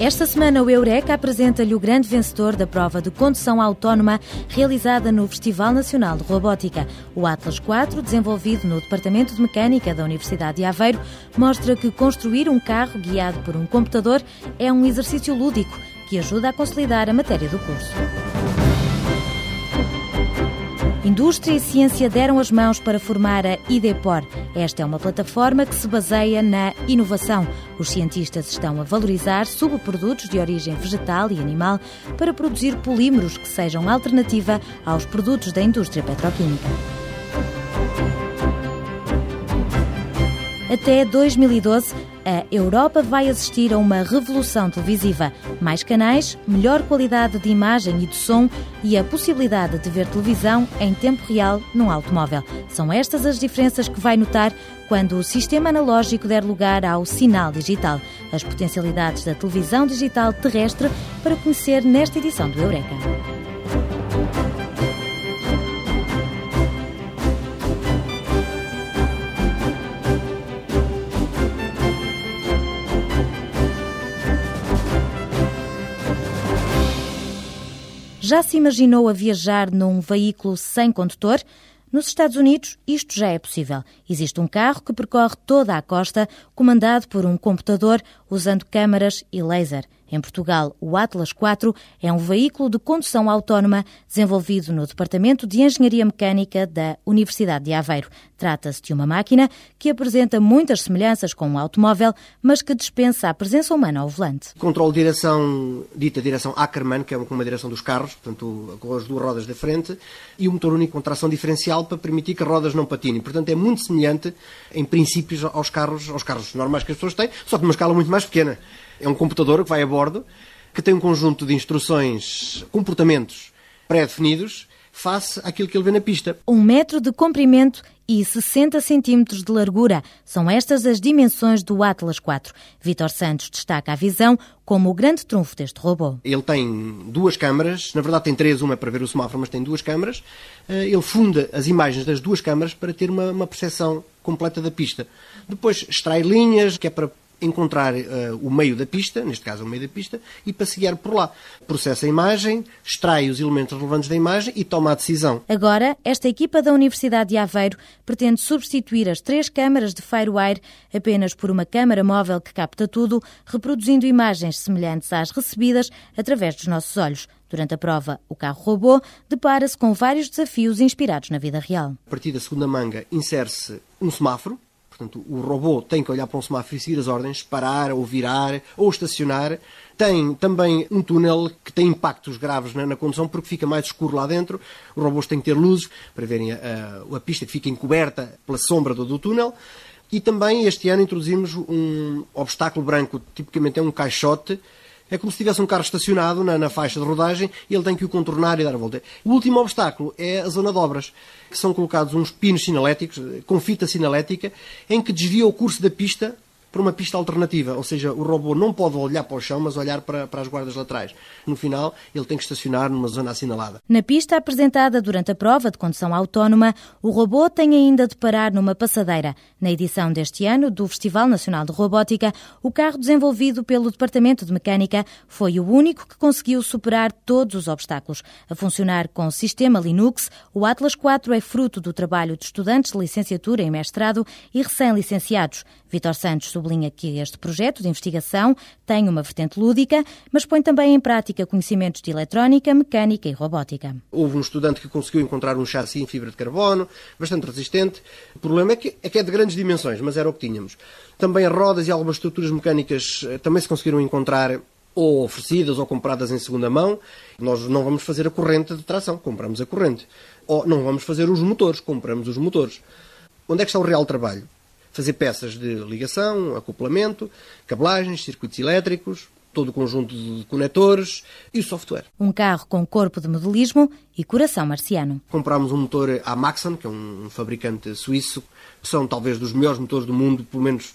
Esta semana o Eureka apresenta-lhe o grande vencedor da prova de condução autónoma realizada no Festival Nacional de Robótica. O Atlas 4, desenvolvido no Departamento de Mecânica da Universidade de Aveiro, mostra que construir um carro guiado por um computador é um exercício lúdico que ajuda a consolidar a matéria do curso. Indústria e ciência deram as mãos para formar a IDEPOR. Esta é uma plataforma que se baseia na inovação. Os cientistas estão a valorizar subprodutos de origem vegetal e animal para produzir polímeros que sejam alternativa aos produtos da indústria petroquímica. Até 2012, a Europa vai assistir a uma revolução televisiva. Mais canais, melhor qualidade de imagem e de som e a possibilidade de ver televisão em tempo real num automóvel. São estas as diferenças que vai notar quando o sistema analógico der lugar ao sinal digital. As potencialidades da televisão digital terrestre para conhecer nesta edição do Eureka. Já se imaginou a viajar num veículo sem condutor? Nos Estados Unidos, isto já é possível. Existe um carro que percorre toda a costa, comandado por um computador usando câmaras e laser. Em Portugal, o Atlas 4 é um veículo de condução autónoma desenvolvido no Departamento de Engenharia Mecânica da Universidade de Aveiro. Trata-se de uma máquina que apresenta muitas semelhanças com um automóvel, mas que dispensa a presença humana ao volante. Controle de direção, dita direção Ackermann, que é uma direção dos carros, portanto, com as duas rodas da frente, e o motor único com tração diferencial para permitir que as rodas não patinem. Portanto, é muito semelhante, em princípios, aos carros, aos carros normais que as pessoas têm, só que numa escala muito mais pequena. É um computador que vai a bordo, que tem um conjunto de instruções, comportamentos pré-definidos face àquilo que ele vê na pista. Um metro de comprimento e 60 centímetros de largura. São estas as dimensões do Atlas 4. Vitor Santos destaca a visão como o grande trunfo deste robô. Ele tem duas câmaras, na verdade tem três, uma para ver o semáforo, mas tem duas câmaras. Eh, ele funda as imagens das duas câmaras para ter uma, uma percepção completa da pista. Depois extrai linhas, que é para encontrar uh, o meio da pista, neste caso o meio da pista, e para se guiar por lá. Processa a imagem, extrai os elementos relevantes da imagem e toma a decisão. Agora, esta equipa da Universidade de Aveiro pretende substituir as três câmaras de FireWire apenas por uma câmara móvel que capta tudo, reproduzindo imagens semelhantes às recebidas através dos nossos olhos. Durante a prova, o carro robô depara-se com vários desafios inspirados na vida real. A partir da segunda manga insere-se um semáforo, Portanto, o robô tem que olhar para um semáforo e seguir as ordens, parar ou virar ou estacionar. Tem também um túnel que tem impactos graves na, na condução porque fica mais escuro lá dentro. Os robôs têm que ter luzes para verem a, a, a pista que fica encoberta pela sombra do, do túnel. E também este ano introduzimos um obstáculo branco, tipicamente é um caixote, é como se tivesse um carro estacionado na, na, faixa de rodagem e ele tem que o contornar e dar a volta. O último obstáculo é a zona de obras, que são colocados uns pinos sinaléticos, com fita sinalética, em que desvia o curso da pista para uma pista alternativa, ou seja, o robô não pode olhar para o chão, mas olhar para, para as guardas laterais. No final, ele tem que estacionar numa zona assinalada. Na pista apresentada durante a prova de condução autónoma, o robô tem ainda de parar numa passadeira. Na edição deste ano do Festival Nacional de Robótica, o carro desenvolvido pelo Departamento de Mecânica foi o único que conseguiu superar todos os obstáculos. A funcionar com o sistema Linux, o Atlas 4 é fruto do trabalho de estudantes de licenciatura e mestrado e recém-licenciados. Vitor Santos sublinha que este projeto de investigação tem uma vertente lúdica, mas põe também em prática conhecimentos de eletrónica, mecânica e robótica. Houve um estudante que conseguiu encontrar um chassi em fibra de carbono, bastante resistente. O problema é que, é é de grandes dimensões, mas era o que tínhamos. Também as rodas e algumas estruturas mecânicas eh, também se conseguiram encontrar ou oferecidas ou compradas em segunda mão. Nós não vamos fazer a corrente de tração, compramos a corrente. Ou não vamos fazer os motores, compramos os motores. Onde é que está o real trabalho? Fazer peças de ligação, acoplamento, cabelagens, circuitos elétricos, todo o conjunto de conectores e o software. Um carro com corpo de modelismo e coração marciano. Comprámos um motor a Maxon, que é um fabricante suíço, são talvez dos melhores motores do mundo, pelo menos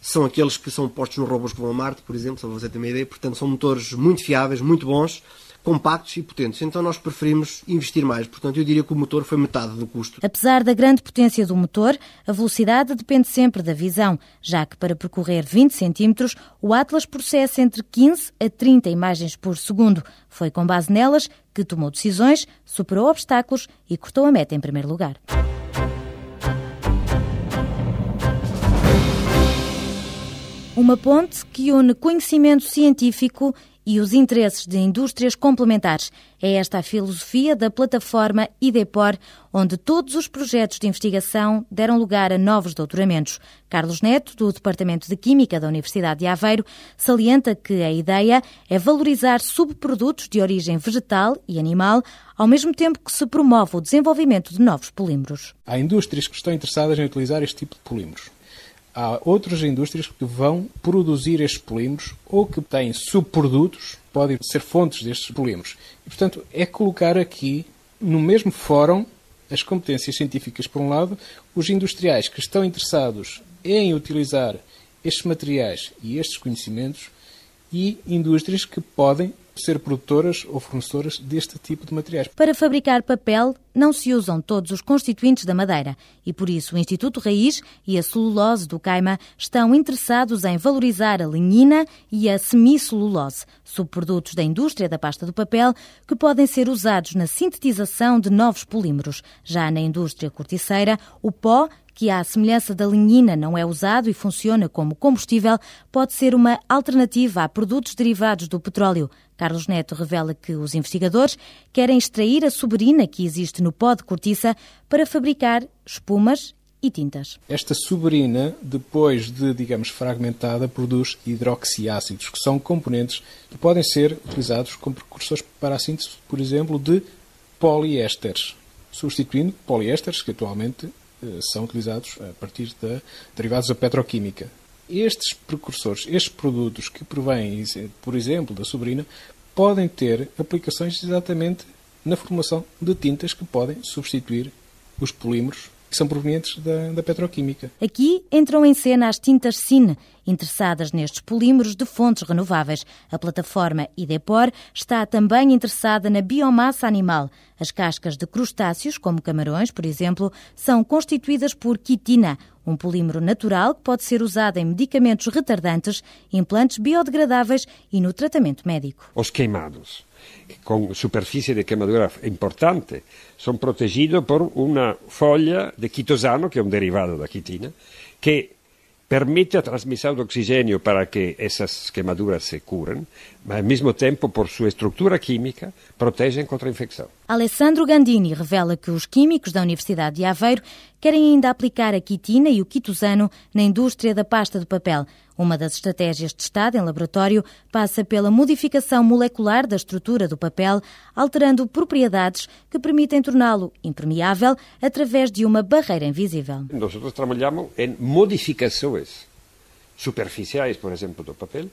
são aqueles que são postos nos robôs que vão a Marte, por exemplo, só para você ter uma ideia. Portanto, são motores muito fiáveis, muito bons, compactos e potentes. Então nós preferimos investir mais. Portanto, eu diria que o motor foi metade do custo. Apesar da grande potência do motor, a velocidade depende sempre da visão, já que para percorrer 20 centímetros, o Atlas processa entre 15 a 30 imagens por segundo. Foi com base nelas que tomou decisões, superou obstáculos e cortou a meta em primeiro lugar. Uma ponte que une conhecimento científico e os interesses de indústrias complementares. É esta a filosofia da plataforma IDEPOR, onde todos os projetos de investigação deram lugar a novos doutoramentos. Carlos Neto, do Departamento de Química da Universidade de Aveiro, salienta que a ideia é valorizar subprodutos de origem vegetal e animal, ao mesmo tempo que se promove o desenvolvimento de novos polímeros. Há indústrias que estão interessadas em utilizar este tipo de polímeros há outras indústrias que vão produzir estes polímeros ou que têm subprodutos, podem ser fontes destes polímeros. E, portanto, é colocar aqui no mesmo fórum as competências científicas, por um lado, os industriais que estão interessados em utilizar estes materiais e estes conhecimentos e indústrias que podem ser produtoras ou fornecedoras deste tipo de materiais. Para fabricar papel, não se usam todos os constituintes da madeira e, por isso, o Instituto Raiz e a celulose do Caima estão interessados em valorizar a lignina e a semicelulose, subprodutos da indústria da pasta do papel que podem ser usados na sintetização de novos polímeros. Já na indústria corticeira, o pó que, à semelhança da lignina, não é usado e funciona como combustível, pode ser uma alternativa a produtos derivados do petróleo. Carlos Neto revela que os investigadores querem extrair a suberina que existe no pó de cortiça para fabricar espumas e tintas. Esta suberina, depois de, digamos, fragmentada, produz hidroxiácidos, que são componentes que podem ser utilizados como precursores para a síntese, por exemplo, de poliésteres, substituindo poliésteres que atualmente são utilizados a partir de derivados da petroquímica. Estes precursores, estes produtos que provêm, por exemplo, da sobrina, podem ter aplicações exatamente na formação de tintas que podem substituir os polímeros que são provenientes da, da, petroquímica. Aqui entram em cena as tintas Cine, interessadas nestes polímeros de fontes renováveis. A plataforma IDEPOR está também interessada na biomassa animal. As cascas de crustáceos, como camarões, por exemplo, são constituídas por quitina, um polímero natural que pode ser usado em medicamentos retardantes, implantes biodegradáveis e no tratamento médico. Os queimados con superficie de quemadura importante, son protegidos por una foglia de quitosano, que é un derivado da quitina, que permite a transmissão de oxigênio para que essas queimaduras se curen, mas ao mesmo tempo, por sua estrutura química, protegem contra a infecção. Alessandro Gandini revela que os químicos da Universidade de Aveiro querem ainda aplicar a quitina e o quitosano na indústria da pasta de papel. Uma das estratégias testada em laboratório passa pela modificação molecular da estrutura do papel, alterando propriedades que permitem torná-lo impermeável através de uma barreira invisível. Nós trabalhamos em modificações superficiais, por exemplo, do papel,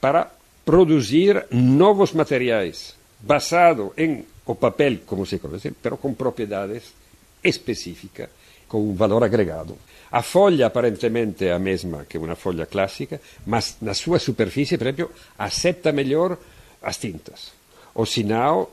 para produzir novos materiais basados em o papel, como se conhece, mas com propriedades específicas, com um valor agregado. A foglia aparentemente è a mesma che una foglia classica, ma na sua superfície, per esempio, acetta melhor as tintas. O sinal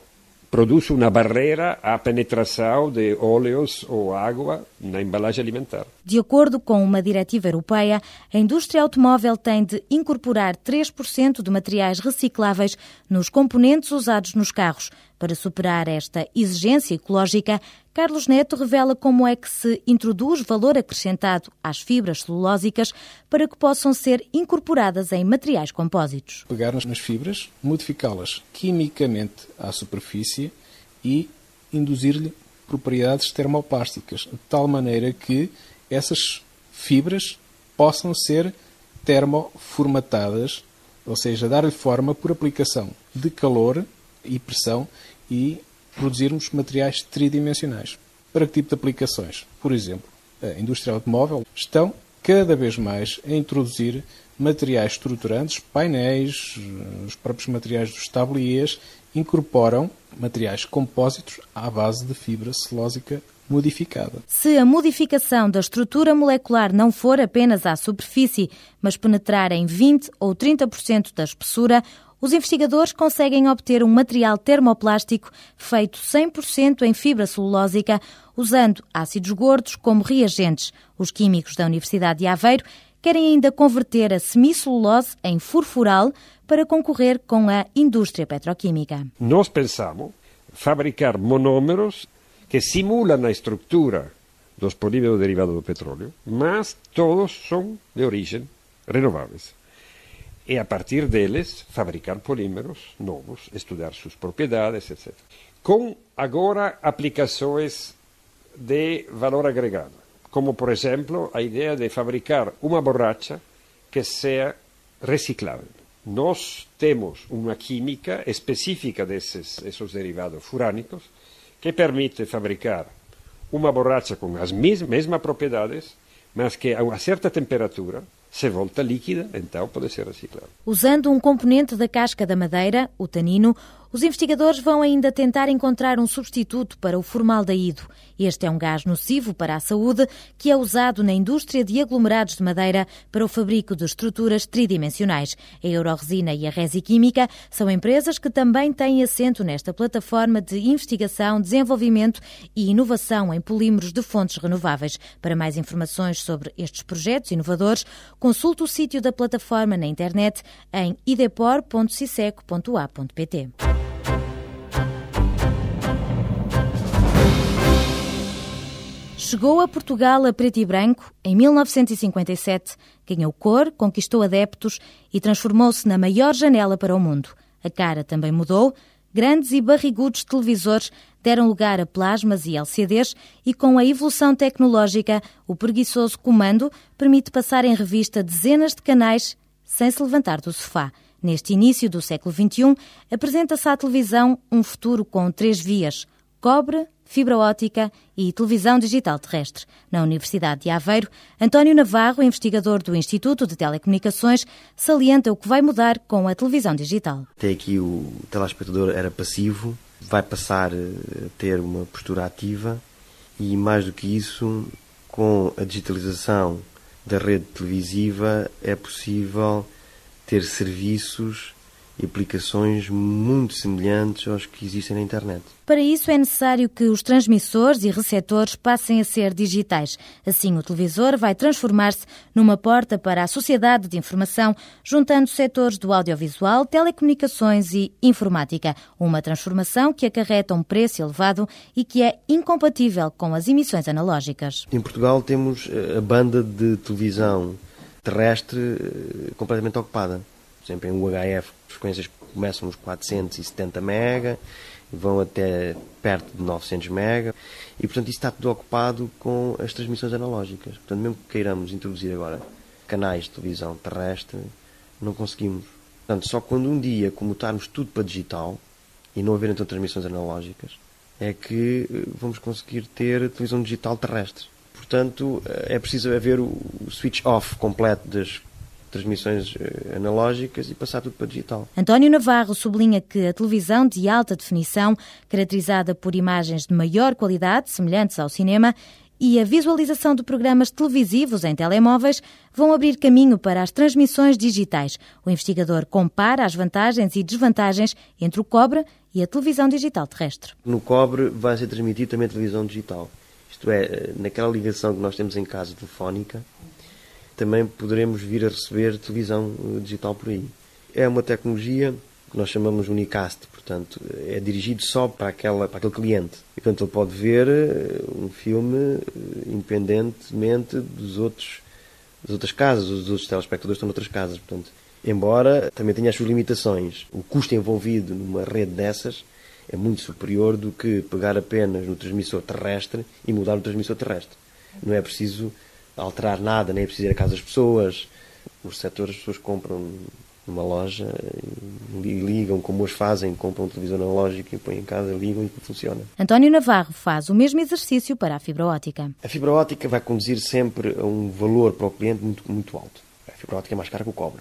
produz uma barreira à penetração de óleos ou água na embalagem alimentar. De acordo com uma diretiva europeia, a indústria automóvel tem de incorporar 3% de materiais recicláveis nos componentes usados nos carros. Para superar esta exigência ecológica, Carlos Neto revela como é que se introduz valor acrescentado às fibras celulósicas para que possam ser incorporadas em materiais compósitos. Pegar nas fibras, modificá-las quimicamente à superfície e induzir-lhe propriedades termoplásticas, de tal maneira que essas fibras possam ser termoformatadas, ou seja, dar-lhe forma por aplicação de calor e pressão e produzirmos materiais tridimensionais. Para que tipo de aplicações? Por exemplo, a indústria automóvel estão cada vez mais a introduzir materiais estruturantes, painéis, os próprios materiais dos tabliers incorporam materiais compósitos à base de fibra celulósica modificada. Se a modificação da estrutura molecular não for apenas à superfície, mas penetrar em 20 ou 30% da espessura, os investigadores conseguem obter um material termoplástico feito 100% em fibra celulósica, usando ácidos gordos como reagentes. Os químicos da Universidade de Aveiro querem ainda converter a semicelulose em furfural para concorrer com a indústria petroquímica. Nós pensamos fabricar monómeros que simulam a estrutura dos polímeros derivados do petróleo, mas todos são de origem renováveis. E a partir deles fabricar polímeros novos, estudar suas propriedades, etc. Com agora aplicações de valor agregado, como por exemplo a ideia de fabricar uma borracha que seja reciclável. Nós temos uma química específica desses esses derivados furânicos que permite fabricar uma borracha com as mesmas propriedades, mas que a uma certa temperatura se volta líquida, então pode ser reciclada. Usando um componente da casca da madeira, o tanino, os investigadores vão ainda tentar encontrar um substituto para o formaldeído. Este é um gás nocivo para a saúde que é usado na indústria de aglomerados de madeira para o fabrico de estruturas tridimensionais. A Euroresina e a Resiquímica são empresas que também têm assento nesta plataforma de investigação, desenvolvimento e inovação em polímeros de fontes renováveis. Para mais informações sobre estes projetos inovadores, consulte o sítio da plataforma na internet em idepor.ciseco.a.pt. Chegou a Portugal a preto e branco em 1957, ganhou cor, conquistou adeptos e transformou-se na maior janela para o mundo. A cara também mudou. Grandes e barrigudos televisores deram lugar a plasmas e LCDs e com a evolução tecnológica, o preguiçoso comando permite passar em revista dezenas de canais sem se levantar do sofá. Neste início do século XXI, apresenta-se à televisão um futuro com três vias: cobre, fibra ótica e televisão digital terrestre. Na Universidade de Aveiro, António Navarro, investigador do Instituto de Telecomunicações, salienta o que vai mudar com a televisão digital. Até aqui o telespectador era passivo, vai passar a ter uma postura ativa e, mais do que isso, com a digitalização da rede televisiva, é possível ter serviços aplicações muito semelhantes aos que existem na internet. Para isso é necessário que os transmissores e receptores passem a ser digitais. Assim, o televisor vai transformar-se numa porta para a sociedade de informação, juntando setores do audiovisual, telecomunicações e informática. Uma transformação que acarreta um preço elevado e que é incompatível com as emissões analógicas. Em Portugal temos eh, a banda de televisão terrestre eh, completamente ocupada. Por exemplo, em UHF, frequências começam nos 470 MB e vão até perto de 900 MB e, portanto, isso está tudo ocupado com as transmissões analógicas. Portanto, mesmo que queiramos introduzir agora canais de televisão terrestre, não conseguimos. Portanto, só quando um dia comutarmos tudo para digital e não haver então transmissões analógicas, é que eh, vamos conseguir ter televisão digital terrestre. Portanto, é preciso haver o switch off completo das transmissões eh, analógicas e passar tudo para digital. António Navarro sublinha que a televisão de alta definição, caracterizada por imagens de maior qualidade, semelhantes ao cinema, e a visualização de programas televisivos em telemóveis vão abrir caminho para as transmissões digitais. O investigador compara as vantagens e desvantagens entre o cobre e a televisão digital terrestre. No cobre vai ser transmitido também a televisão digital. Isto é, naquela ligação que nós temos em casa telefónica, também poderemos vir a receber televisão eh, digital por aí. É uma tecnologia que nós chamamos unicast, portanto, é dirigido só para, aquela, para aquele cliente. E, portanto, ele pode ver eh, um filme eh, independentemente dos outros, das outras casas, os outros telespectadores estão noutras casas. Portanto, embora também tenha as suas limitações, o custo envolvido numa rede dessas é muito superior do que pegar apenas no transmissor terrestre e mudar o transmissor terrestre. Não é preciso alterar nada, nem é preciso ir à casa das pessoas. Os setores as pessoas compram numa loja e ligam como as fazem, compram um televisor analógico e põem em casa, ligam e funciona. António Navarro faz o mesmo exercício para a fibra ótica. A fibra ótica vai conduzir sempre a um valor para o cliente muito, muito alto. A fibra ótica é mais cara que o cobre.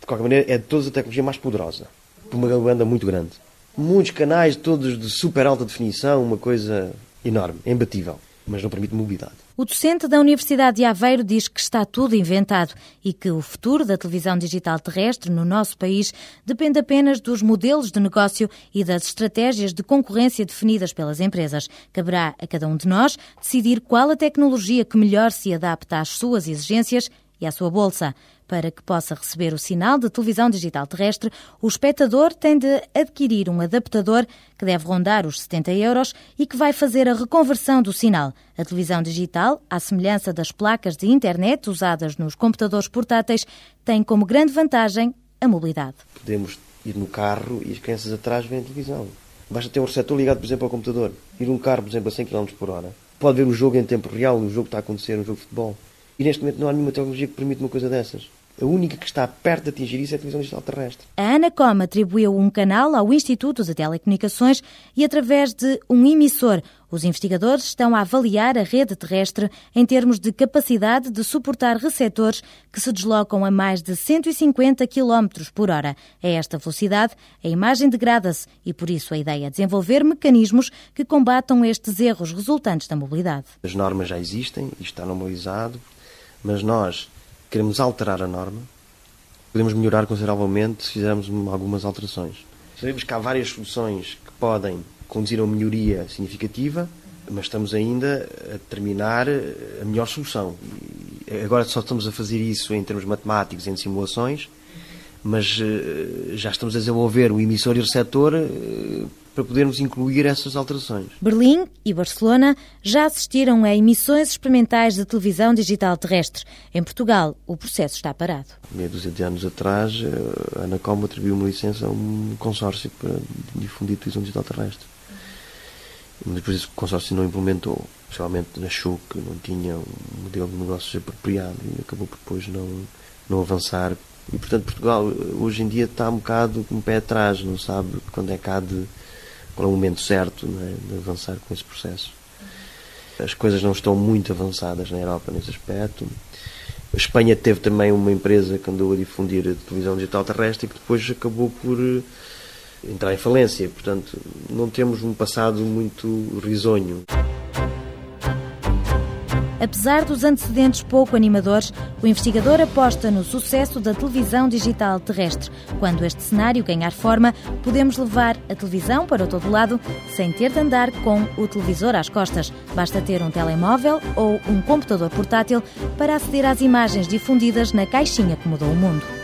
De qualquer maneira, é de todas a tecnologia mais poderosa, por uma banda muito grande muitos canais, todos de super alta definição, uma coisa enorme, imbatível, mas não permite mobilidade. O docente da Universidade de Aveiro diz que está tudo inventado e que o futuro da televisão digital terrestre no nosso país depende apenas dos modelos de negócio e das estratégias de concorrência definidas pelas empresas. Caberá a cada um de nós decidir qual a tecnologia que melhor se adapta às suas exigências e à sua bolsa. Para que possa receber o sinal de televisão digital terrestre, o espectador tem de adquirir um adaptador que deve rondar os 70 euros e que vai fazer a reconversão do sinal. A televisão digital, à semelhança das placas de internet usadas nos computadores portáteis, tem como grande vantagem a mobilidade. Podemos ir no carro e as crianças atrás veem a televisão. Basta ter um receptor ligado, por exemplo, ao computador. Ir um carro, por exemplo, a 100 km por hora. Pode ver o jogo em tempo real, o jogo que está a acontecer, um jogo de futebol. E neste momento não há nenhuma tecnologia que permita uma coisa dessas. A única que está perto de atingir isso é a televisão digital terrestre. A Anacom atribuiu um canal ao Instituto de Telecomunicações e, através de um emissor, os investigadores estão a avaliar a rede terrestre em termos de capacidade de suportar receptores que se deslocam a mais de 150 km por hora. A esta velocidade, a imagem degrada-se e, por isso, a ideia é desenvolver mecanismos que combatam estes erros resultantes da mobilidade. As normas já existem, isto está normalizado, mas nós queremos alterar a norma, podemos melhorar consideravelmente se fizermos algumas alterações. Sabemos que há várias soluções que podem conduzir a uma melhoria significativa, mas estamos ainda a determinar a melhor solução. Agora só estamos a fazer isso em termos matemáticos, em simulações, mas eh, já estamos a desenvolver o emissor e o receptor eh, para podermos incluir essas alterações. Berlim e Barcelona já assistiram a emissões experimentais de televisão digital terrestre. Em Portugal, o processo está parado. Meia dúzia de anos atrás, a Anacom atribuiu uma licença a um consórcio para difundir televisão digital terrestre. Mas depois esse consórcio não implementou. Especialmente achou que não tinha um modelo de negócios apropriado e acabou por depois não, não avançar. E, portanto, Portugal hoje em dia está um bocado com o pé atrás, não sabe quando é que há de qual é o momento certo é, de avançar com esse processo. As coisas não estão muito avançadas na Europa nesse aspecto. A Espanha teve também uma empresa que andou a difundir a televisão digital terrestre e que depois acabou por eh, entrar em falência. Portanto, não temos um passado muito risonho. Apesar dos antecedentes pouco animadores, o investigador aposta no sucesso da televisão digital terrestre. Quando este cenário ganhar forma, podemos levar a televisão para todo lado sem ter de andar com o televisor às costas. Basta ter um telemóvel ou um computador portátil para aceder às imagens difundidas na caixinha que mudou o mundo.